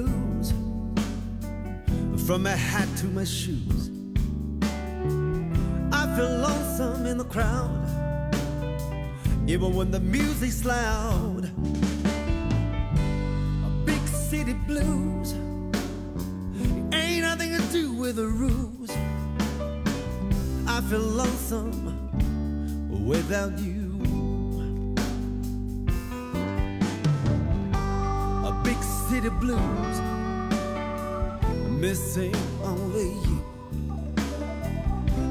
blues. From my hat to my shoes. I feel lonesome in the crowd. Even when the music's loud. A big city blues. Ain't nothing to do with the rules. I feel lonesome without you. City blues, missing only you.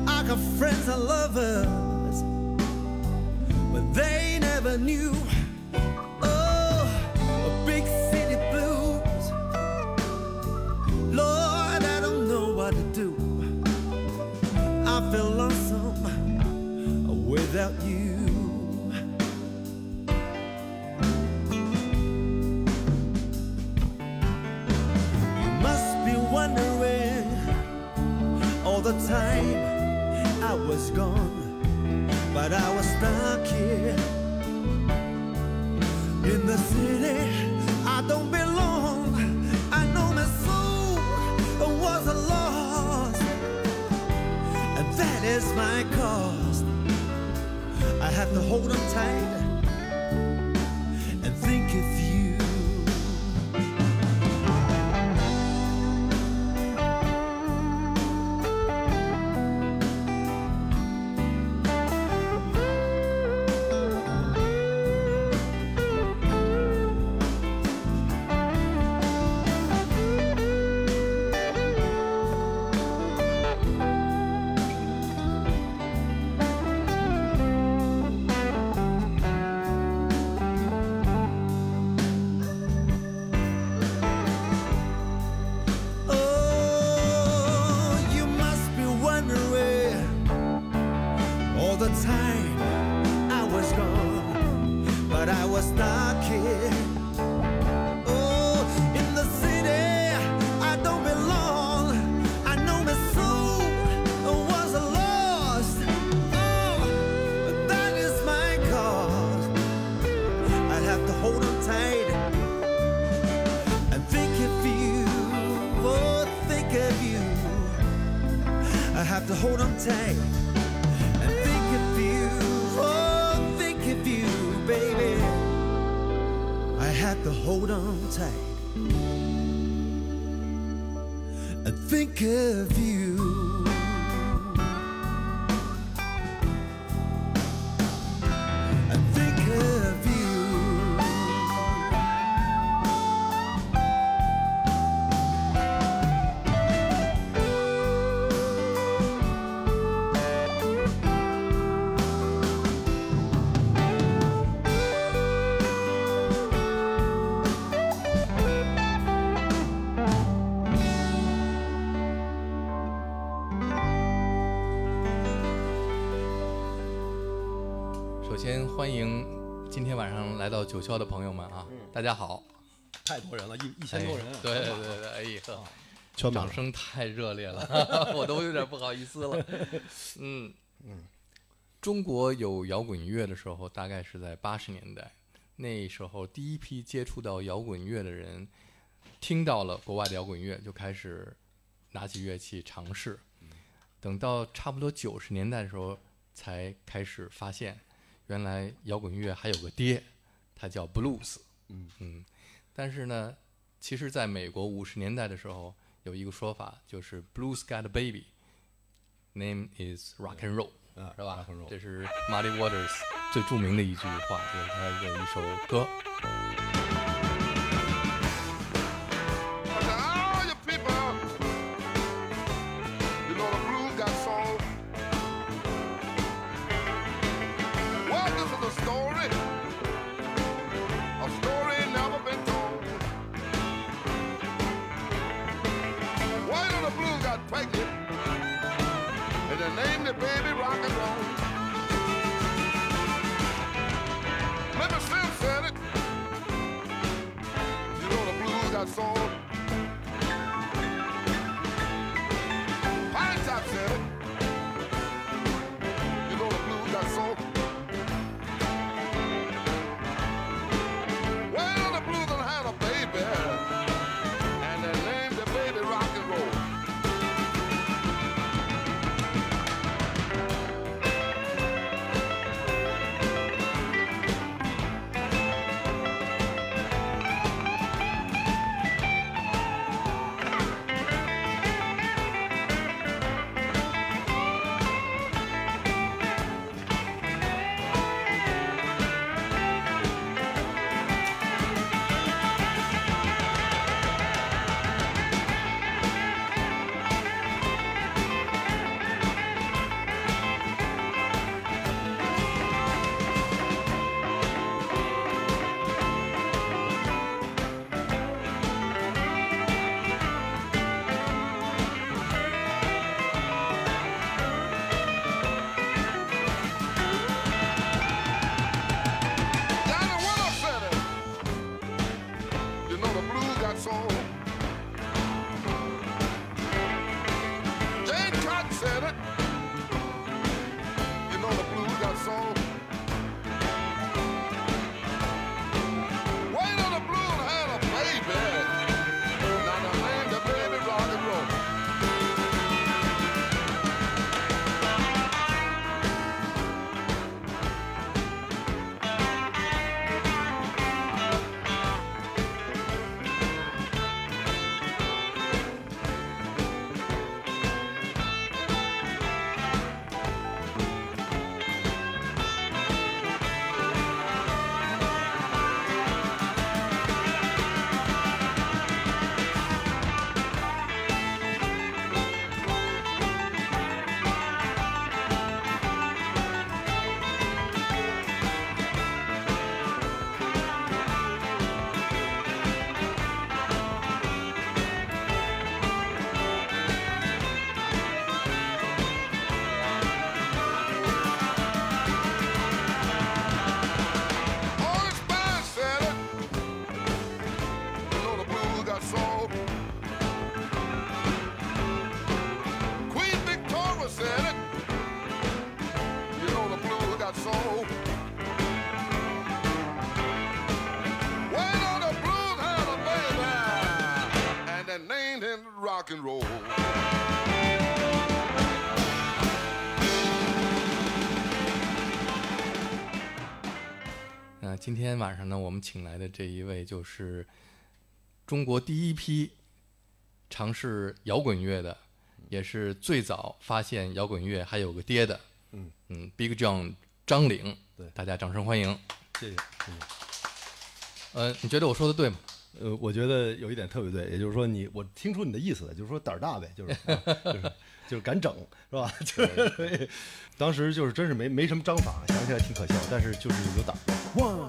I got friends and lovers, but they never knew. Oh, big city blues. Lord, I don't know what to do. I feel lonesome without you. You but I was stuck 先欢迎今天晚上来到九霄的朋友们啊，大家好，太多人了，一一千多人啊，哎对对对，哎呀。掌声太热烈了，我都有点不好意思了。嗯嗯，中国有摇滚乐的时候，大概是在八十年代，那时候第一批接触到摇滚乐的人，听到了国外的摇滚乐，就开始拿起乐器尝试。等到差不多九十年代的时候，才开始发现，原来摇滚乐还有个爹，他叫 blues。嗯嗯，但是呢，其实在美国五十年代的时候，有一个说法，就是 blues got a baby，name is rock and roll，、啊是吧 rock and roll 这是 Muddy Waters 最著名的一句话，就是他的一首歌。Rock and roll. 那 今天晚上呢，我们请来的这一位就是中国第一批尝试摇滚乐的，也是最早发现摇滚乐还有个爹的，嗯嗯，Big John 张岭，对大家掌声欢迎。谢谢。嗯呃，你觉得我说的对吗？呃，我觉得有一点特别对，也就是说你，我听出你的意思了，就是说胆儿大呗，就是、啊就是就是敢整，是吧？就是当时就是真是没没什么章法，想起来挺可笑，但是就是有胆儿。One,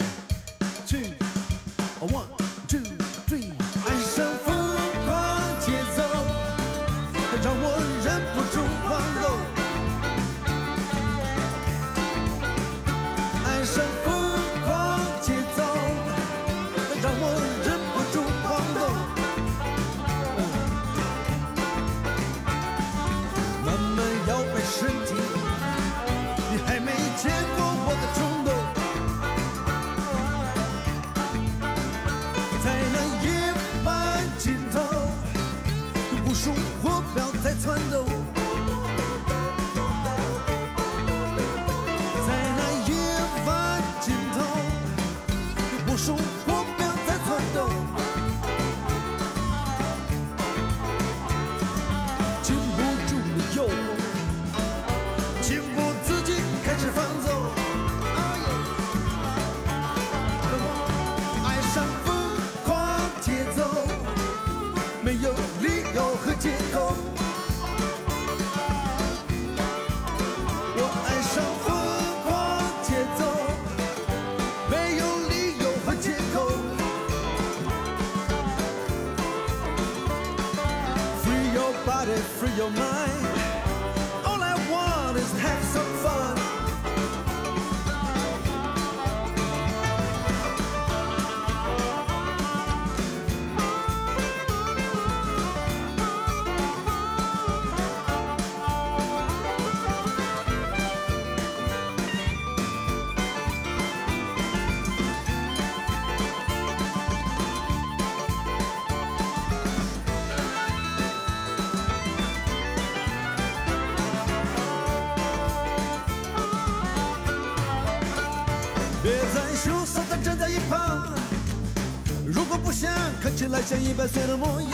像看起来像一百岁的模样，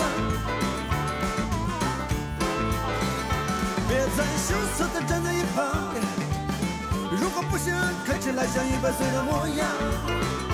别再羞涩的站在一旁，如果不想看起来像一百岁的模样。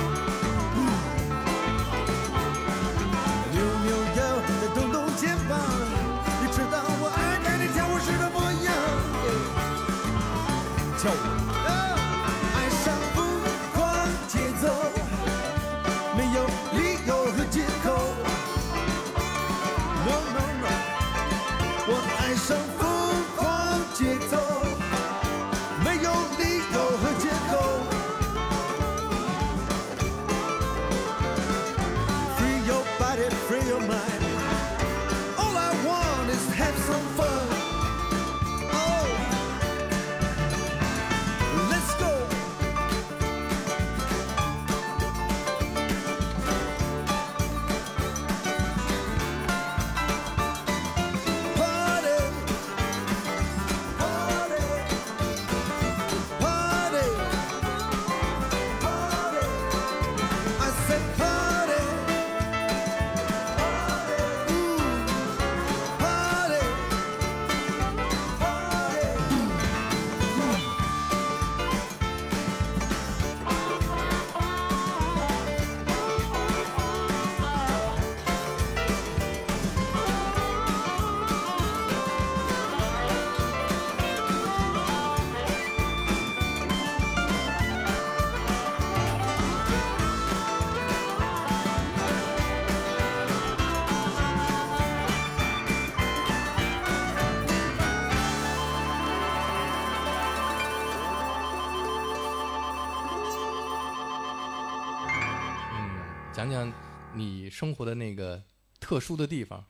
讲讲你生活的那个特殊的地方，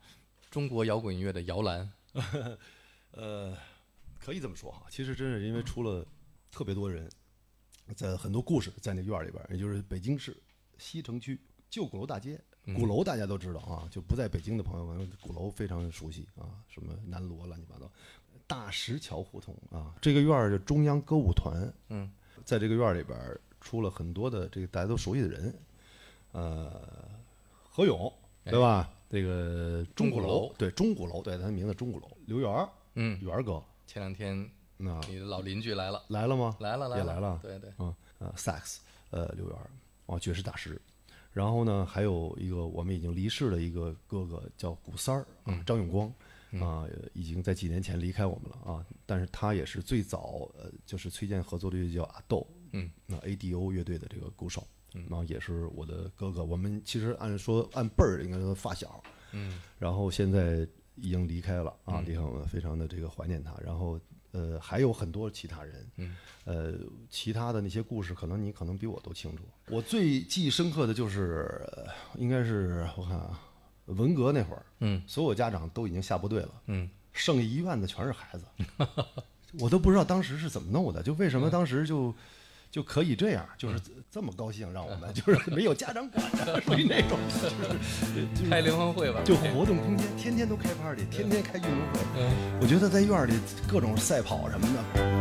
中国摇滚音乐的摇篮。呃，可以这么说哈。其实真是因为出了特别多人，在很多故事在那院儿里边儿，也就是北京市西城区旧鼓楼大街。鼓楼大家都知道啊，就不在北京的朋友们，鼓楼非常熟悉啊，什么南锣乱七八糟，大石桥胡同啊，这个院儿就中央歌舞团，嗯，在这个院儿里边儿出了很多的这个大家都熟悉的人，呃，何勇对吧？这个钟鼓楼对钟鼓楼，对他的名字钟鼓楼，刘源儿，嗯，源儿哥，前两天那你的老邻居来了，来了吗？来了，了，也来了对对，嗯呃，萨克斯，呃，刘源儿，啊，爵士大师。然后呢，还有一个我们已经离世的一个哥哥叫古三儿啊，张永光啊，已经在几年前离开我们了啊。但是他也是最早呃，就是崔健合作的乐队叫阿豆，嗯，那 ADO 乐队的这个鼓手，然后也是我的哥哥。我们其实按说按辈儿应该说发小，嗯，然后现在已经离开了啊，离开我们，非常的这个怀念他。然后呃，还有很多其他人，嗯，呃，其他的那些故事，可能你可能比我都清楚。我最记忆深刻的就是，呃应该是我看啊，文革那会儿，嗯。所有家长都已经下部队了，嗯，剩下医院的全是孩子，我都不知道当时是怎么弄的，就为什么当时就就可以这样，就是这么高兴，让我们就是没有家长管着，属于那种，就是就开联欢会吧，就活动空间，天天都开 party，天天开运动会。嗯。我觉得在院里各种赛跑什么的，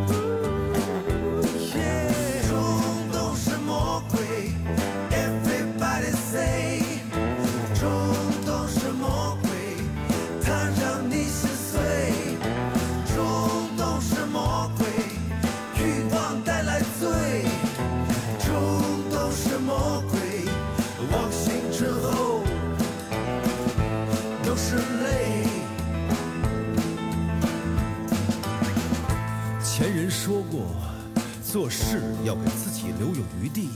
做事要给自己留有余地。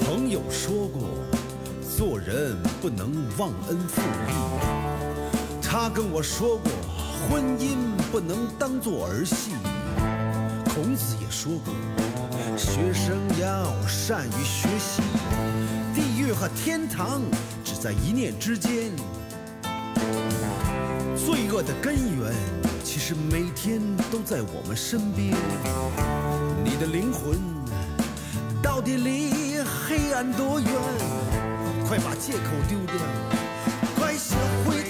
朋友说过，做人不能忘恩负义。他跟我说过，婚姻不能当做儿戏。孔子也说过，学生要善于学习。地狱和天堂只在一念之间。罪恶的根源，其实每天都在我们身边。你的灵魂到底离黑暗多远？快把借口丢掉，快学会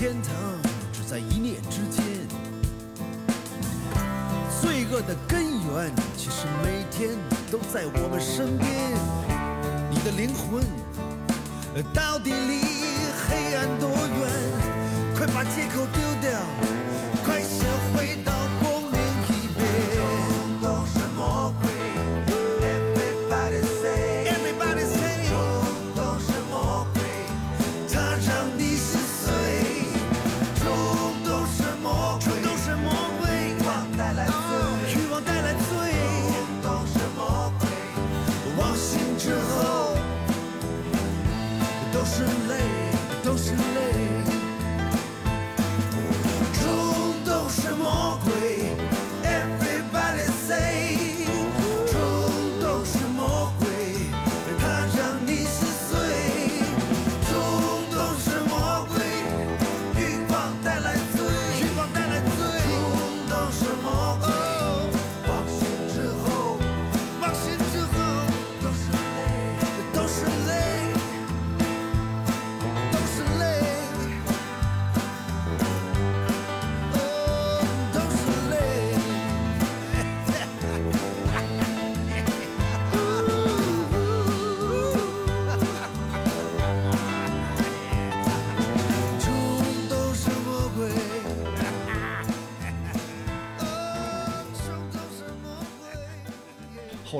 天堂只在一念之间。罪恶的根源其实每天都在我们身边。你的灵魂到底离黑暗多远？快把借口丢掉，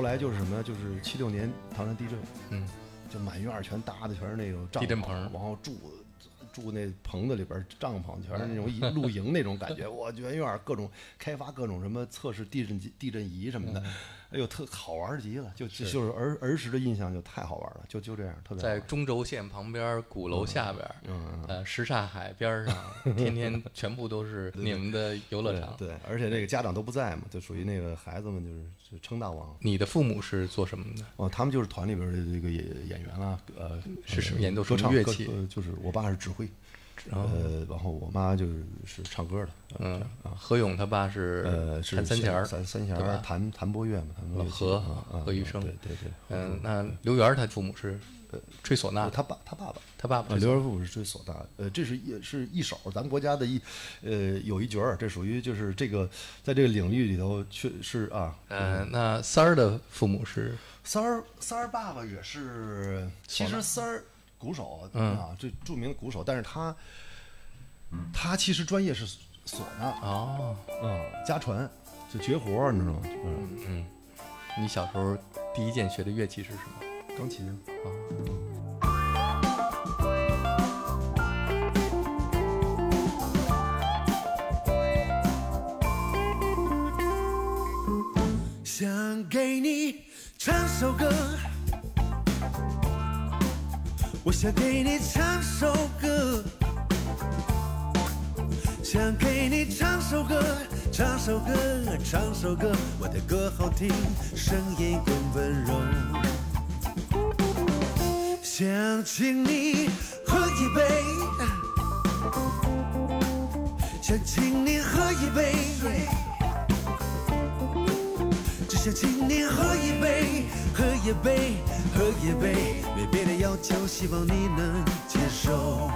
后来就是什么呀？就是七六年唐山地震，嗯，就满院儿全搭的全是那种帐篷地震棚然后住住那棚子里边帐篷，全是那种露营那种感觉。我全院儿各种开发各种什么测试地震、地震仪什么的，哎呦，特好玩极了。就就就是儿儿时的印象就太好玩了，就就这样，特别好在中轴线旁边，鼓楼下边，嗯呃，什刹海边上，天天 全部都是你们的游乐场。对对，而且那个家长都不在嘛，就属于那个孩子们就是就称大王。你的父母是做什么的？哦，他们就是团里边儿的这个演演员啊，呃，是什么呃演奏什么乐器呃就是我爸是指挥，呃，然后我妈就是是唱歌的，嗯，何勇他爸是呃，是弹三弦儿，三三弦儿，弹弹拨乐嘛，弹拨乐何何玉生对对对，嗯，那刘源他父母是呃吹唢呐他爸他爸爸。啊，他爸爸刘源父母是吹唢呐，呃，这是一是一手，咱们国家的一，呃，有一角儿，这属于就是这个在这个领域里头，确是啊，嗯，那三儿的父母是三儿三儿爸爸也是，其实三儿鼓手嗯啊，最著名的鼓手，但是他他其实专业是唢呐啊，嗯，家传就绝活儿，你知道吗？嗯嗯，你小时候第一件学的乐器是什么？钢琴啊。想给你唱首歌，我想给你唱首歌，想给你唱首歌，唱首歌，唱首歌，我的歌好听，声音更温柔。想请你喝一杯，想请你喝一杯。想请你喝一杯，喝一杯，喝一杯，没别的要求，希望你能接受。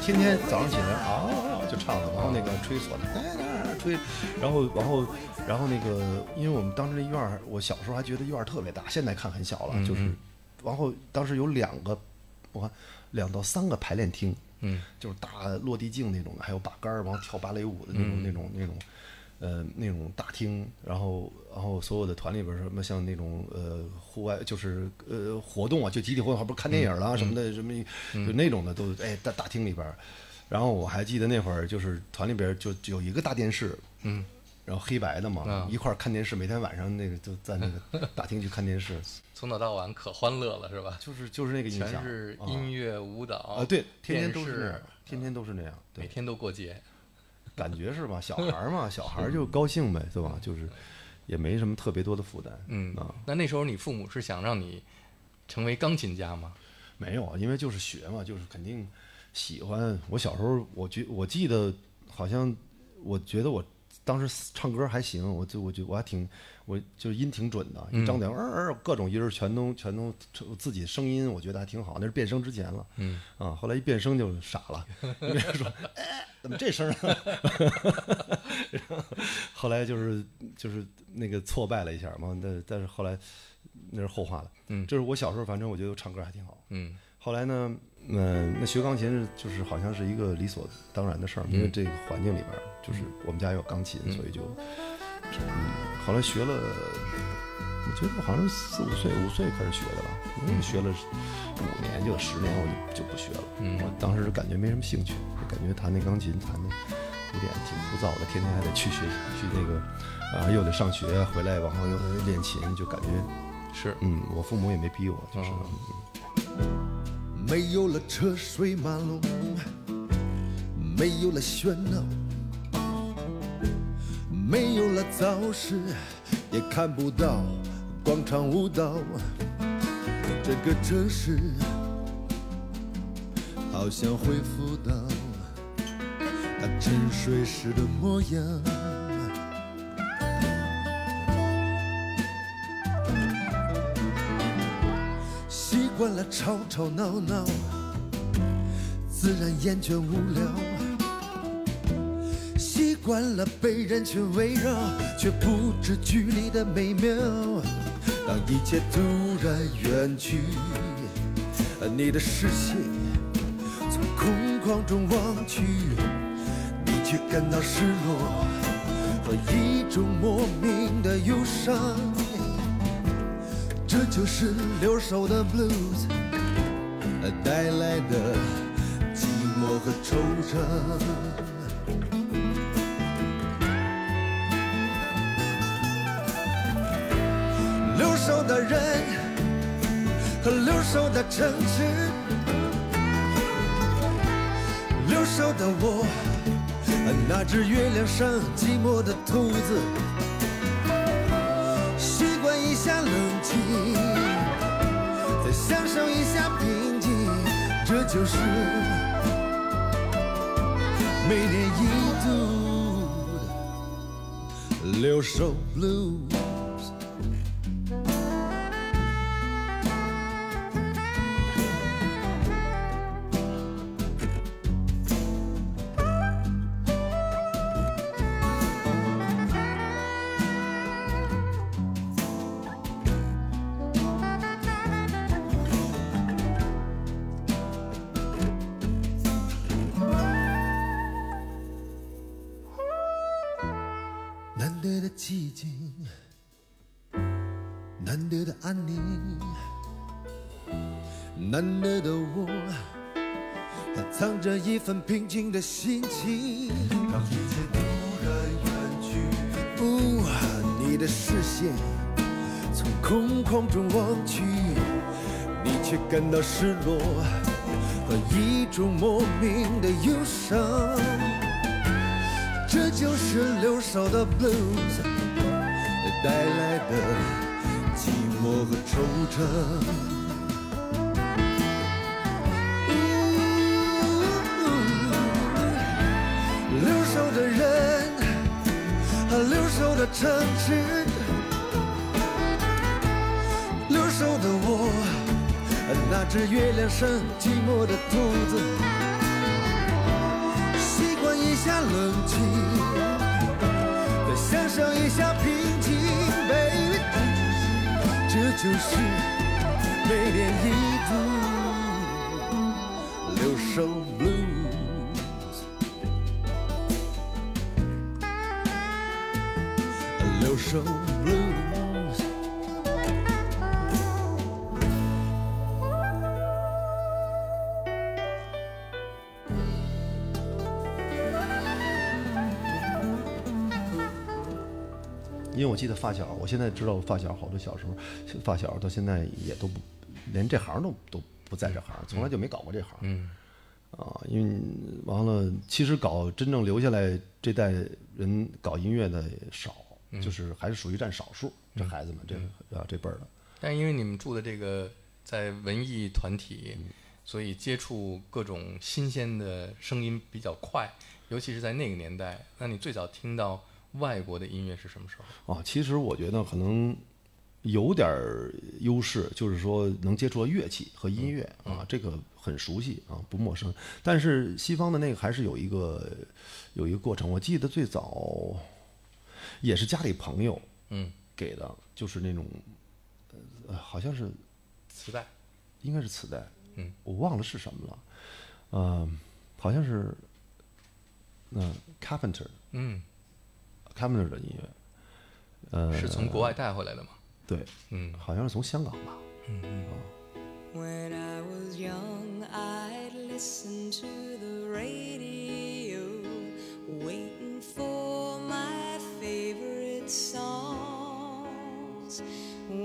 天天早上起来啊就唱的，然后那个吹唢呐，吹，然后然后然后那个，因为我们当时那院儿，我小时候还觉得院儿特别大，现在看很小了，就是嗯，然后当时有两个，我看两到三个排练厅，嗯。就是大落地镜那种的，还有把杆儿，然后跳芭蕾舞的那种、嗯。那种那种，呃，那种大厅，然后然后所有的团里边什么像那种呃户外就是呃活动啊，就集体活动，不是看电影嗯啦、什么的，什么就那种的都哎大大厅里边，然后我还记得那会儿就是团里边就就有一个大电视，嗯，然后黑白的嘛，啊一块儿看电视，每天晚上那个就在那个 大厅去看电视，从早到晚可欢乐了是吧？就是就是那个印象，全是啊。音乐舞蹈啊，对，天天都是，天天都是那样，对。每，天都过节。感觉是吧？小孩儿嘛，小孩儿就高兴呗，对吧？就是也没什么特别多的负担。嗯啊，那那时候你父母是想让你成为钢琴家吗？没有啊，因为就是学嘛，就是肯定喜欢。我小时候，我觉我记得好像，我觉得我当时唱歌还行，我就我觉我还挺，我就音挺准的，一张嘴呃呃各种音儿全都全都自己声音，我觉得还挺好。那是变声之前了，嗯啊，后来一变声就傻了，因为说，哎，怎么这声儿啊？后 后来就是就是那个挫败了一下嘛，但但是后来那是后话了。嗯就是我小时候，反正我觉得我唱歌还挺好。嗯后来呢，嗯、那学钢琴是就是好像是一个理所当然的事儿，因为这个环境里边儿，就是我们家有钢琴，所以就，嗯，后来学了，我觉得好像是四五岁五岁开始学的吧，因为学了五年就十年，我就就不学了。嗯我当时感觉没什么兴趣，就感觉弹那钢琴弹的有点挺枯燥的，天天还得去学去那个啊，又得上学，回来往后又得练琴，就感觉是嗯，我父母也没逼我，就是。哦没有了车水马龙，没有了喧闹，没有了早市，也看不到广场舞蹈。这个城市好像恢复到它沉睡时的模样。习惯了吵吵闹闹，自然厌倦无聊。习惯了被人群围绕，却不知距离的美妙。当一切突然远去，呃你的视线从空旷中望去，你却感到失落和一种莫名的忧伤。这就是留守的 blues 带来的寂寞和惆怅。留守的人和留守的城市，留守的我，和那只月亮上寂寞的兔子。习惯一下冷静，再享受一下平静，这就是每年一度的留守 blue。心情。当一切突然远去，不，你的视线从空旷中望去，你却感到失落和一种莫名的忧伤。这就是留守的 blues 带来的寂寞和惆怅。城市，留守的我，那只月亮上寂寞的兔子。习惯一下冷静，再享受一下平静，baby，这就是每年一度留守因为我记得发小，我现在知道我发小好多小时候，发小到现在也都不，连这行都都不在这行，从来就没搞过这行。嗯，啊，因为完了，其实搞真正留下来这代人搞音乐的少，就是还是属于占少数。这孩子们，这啊这辈儿的，但因为你们住的这个在文艺团体，所以接触各种新鲜的声音比较快，尤其是在那个年代。那你最早听到外国的音乐是什么时候？啊，其实我觉得可能有点儿优势，就是说能接触到乐器和音乐啊，这个很熟悉啊，不陌生。但是西方的那个还是有一个有一个过程。我记得最早也是家里朋友嗯，给的，就是那种呃，好像是磁带。应该是磁带，嗯，我忘了是什么了，呃，好像是那、Carpenter 嗯，Carpenter 的音乐，呃，是从国外带回来的吗？对，嗯。好像是从香港吧。When I was young, I'd listen to the radio, waiting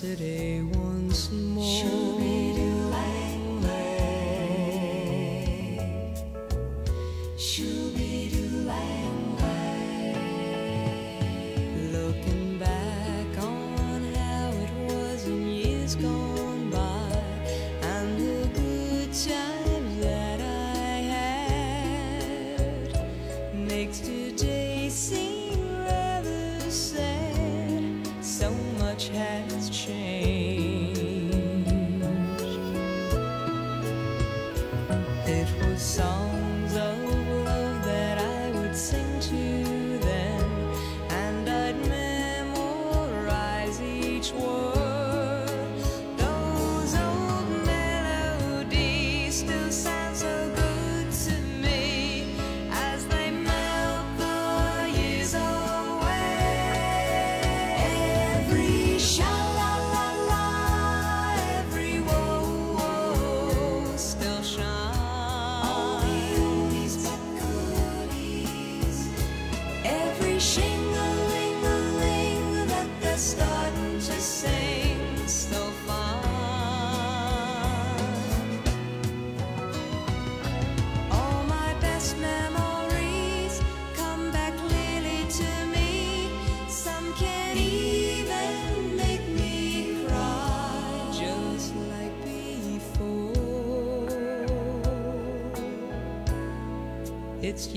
Yesterday once more. Looking back on how it was in years gone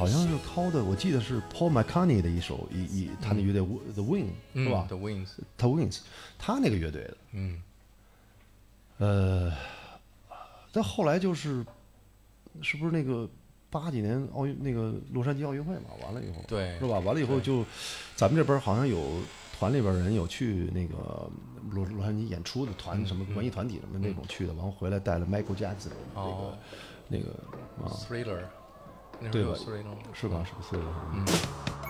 好像是掏的，我记得是 Paul McCartney 的一首，一一他那乐队 The Wing 是吧嗯？The Wings，他 Wings，他那个乐队的，嗯，呃，但后来就是，是不是那个八几年奥运那个洛杉矶奥运会嘛？完了以后，对是吧？完了以后就，咱们这边好像有团里边人有去那个洛洛杉矶演出的团，什么文艺团体什么那种去的，完后回来带了 Michael Jackson 那个、哦那个啊，，Thriller，那时候有对吧是吧？是不是？嗯。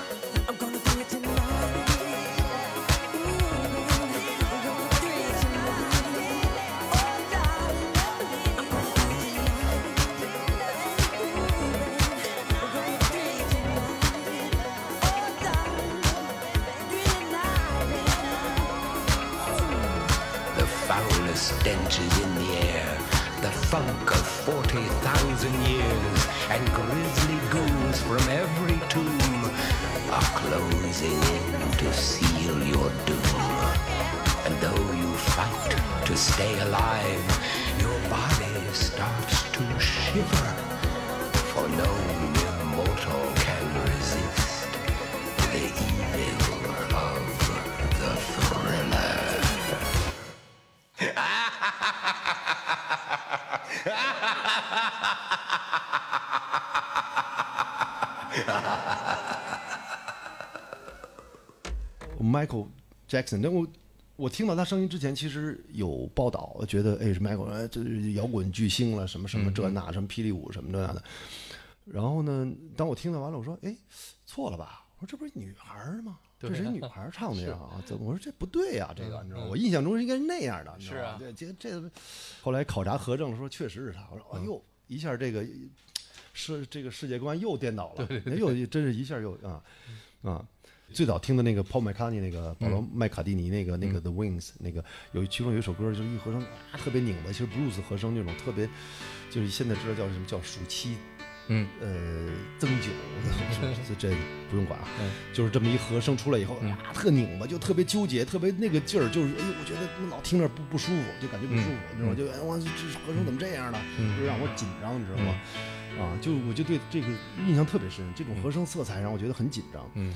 Jackson，那我我听到他声音之前，其实有报道，觉得哎是 Michael，哎这是摇滚巨星了，什么什么这那，什么霹雳舞什么这样的。然后呢，当我听到完了，我说哎错了吧？我说这不是女孩儿吗？这是一 女孩儿唱的呀啊！怎么我说这不对呀？这个你知道吗？我印象中应该是那样的，你知道吗？对，这这后来考察核证说确实是他。我说哎呦，一下这个世这个世界观又颠倒了，哎又真是一下又啊啊！最早听的那个 Paul McCartney 那个保罗麦卡蒂尼那个那个 The Wings 那个有其中有一首歌就是一和声啊特别拧巴，其实 blues 和声那种特别，就是现在知道叫什么叫暑期。嗯，呃，增九，这 这不用管啊，就是这么一和声出来以后，啊，特拧巴，就特别纠结，特别那个劲儿，就是哎呦，我觉得老听着不不舒服，就感觉不舒服，你知道吗？就哎我这和声怎么这样呢？就让我紧张，你知道吗？啊，就我就对这个印象特别深，这种和声色彩让我觉得很紧张。嗯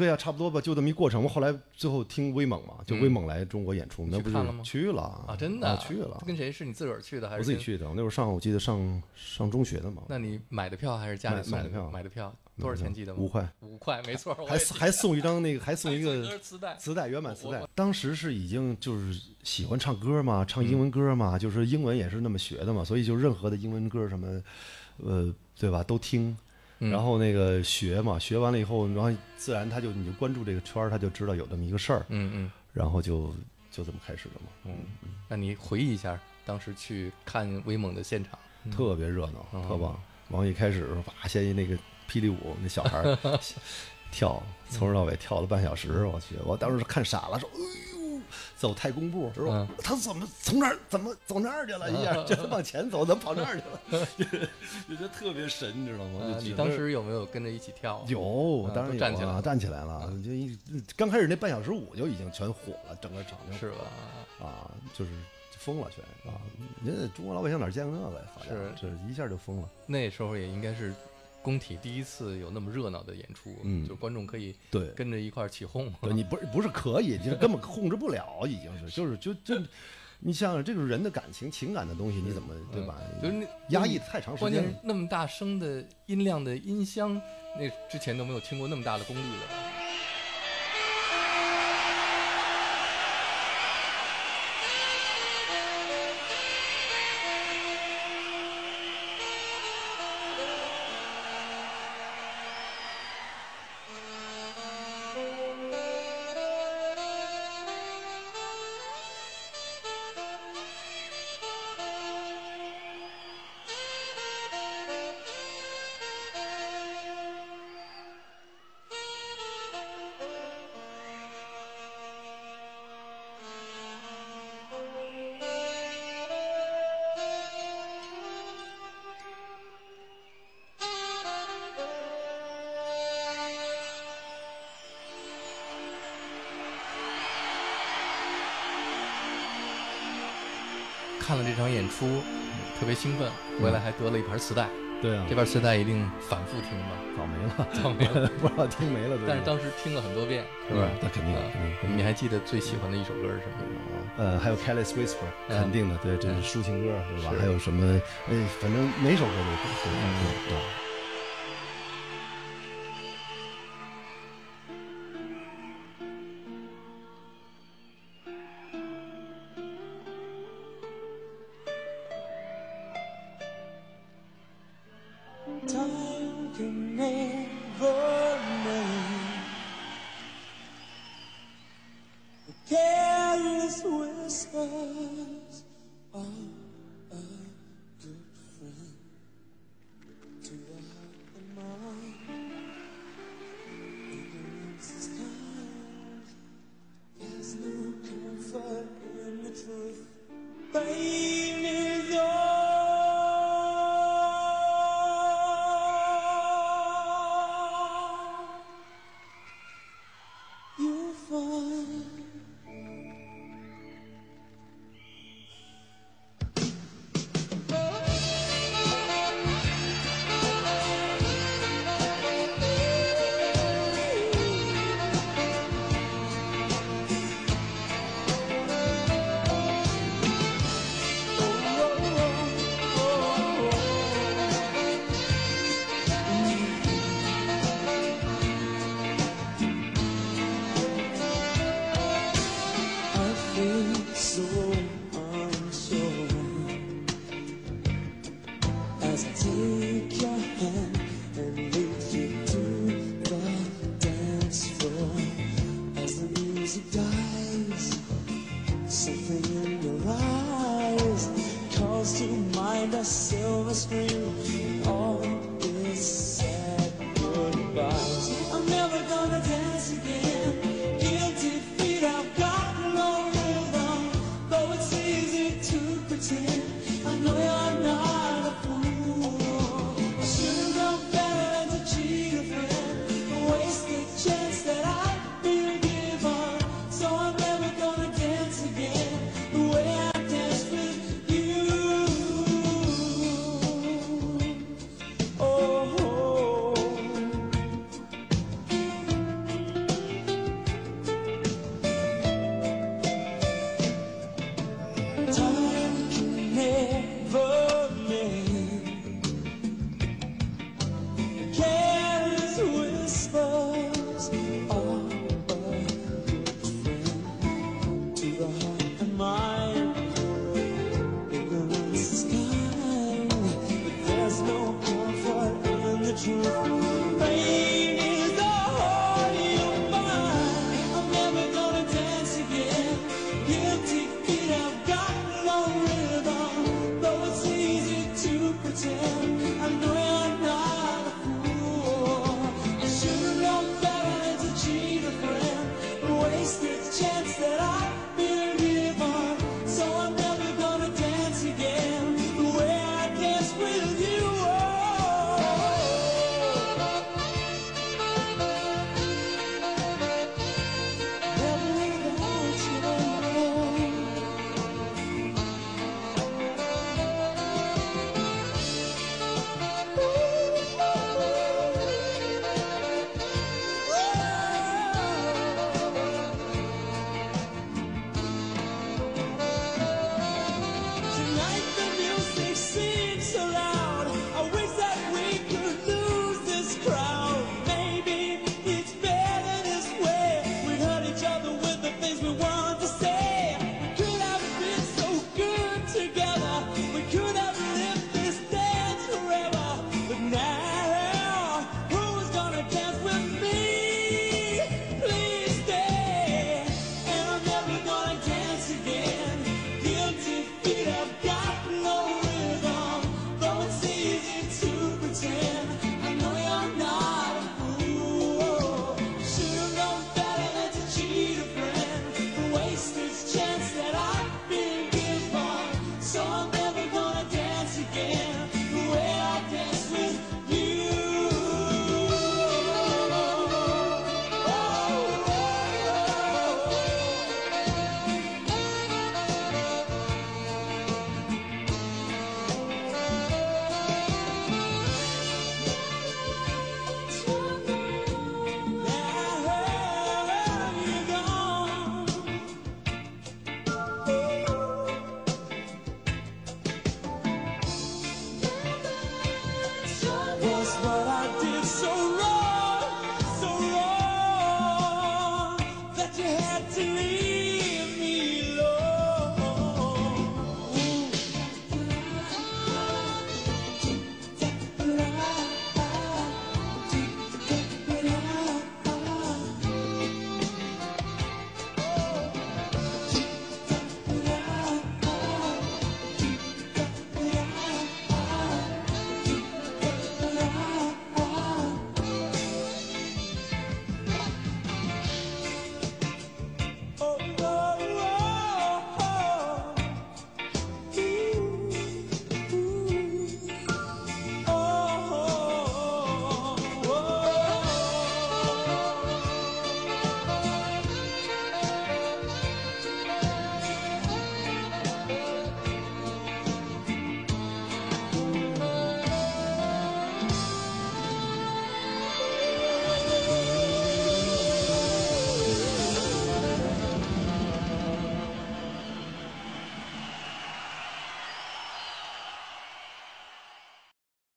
对啊，差不多吧，就这么一过程。我后来最后听威猛嘛，就威猛来中国演出，那不是去看了吗去了啊，真的去了，跟谁？是你自个儿去的还是？我自己去的。我那会儿上，我记得上上中学的嘛，那你买的票还是家里买的票买的票多少钱记得吗？五块，五块，没错。还还送一张那个，还送一还个磁带。磁带原版磁带。当时是已经就是喜欢唱歌嘛，唱英文歌嘛，就是英文也是那么学的嘛，所以就任何的英文歌什么，呃，对吧，都听。嗯。然后那个学嘛，学完了以后，然后自然他就你就关注这个圈儿，他就知道有这么一个事儿，嗯嗯。然后就就这么开始的嘛，嗯，那你回忆一下当时去看威猛的现场，特别热闹，嗯。特棒。然后一开始哇，先那个霹雳舞那小孩儿 跳，从头到尾跳了半小时，我去，我当时看傻了，说走太空步，说嗯他怎么从那儿怎么走那儿去了？一下就往前走，怎么跑那儿去了？就 是就觉得特别神，你知道吗？呃你就当时有没有跟着一起跳？有，嗯当然有啊，站起来了站起来了，就一刚开始那半小时舞就已经全火了，整个场就是吧？啊，就是疯了全啊！人家中国老百姓哪见过那个呀？发展是这一下就疯了。那时候也应该是工体第一次有那么热闹的演出，嗯就观众可以对跟着一块儿起哄。对你不是不是可以，就是根本控制不了，已经是 就是就就，你想想这个人的感情情感的东西，你怎么对吧？嗯就是那压抑太长时间关键是。那么大声的音量的音箱，那之前都没有听过那么大的功率的。看了这场演出，特别兴奋，回来还得了一盘磁带。对啊这，盘磁带一定反复听吧？早没了，早没了，不知道听没了。但是当时听了很多遍，是吧嗯？那肯定啊肯定你还记得最喜欢的一首歌是什么吗？呃，还有 Careless Whisper，嗯肯定的，对，这是抒情歌，是吧？还有什么？哎，反正每首歌都对对对。respirar.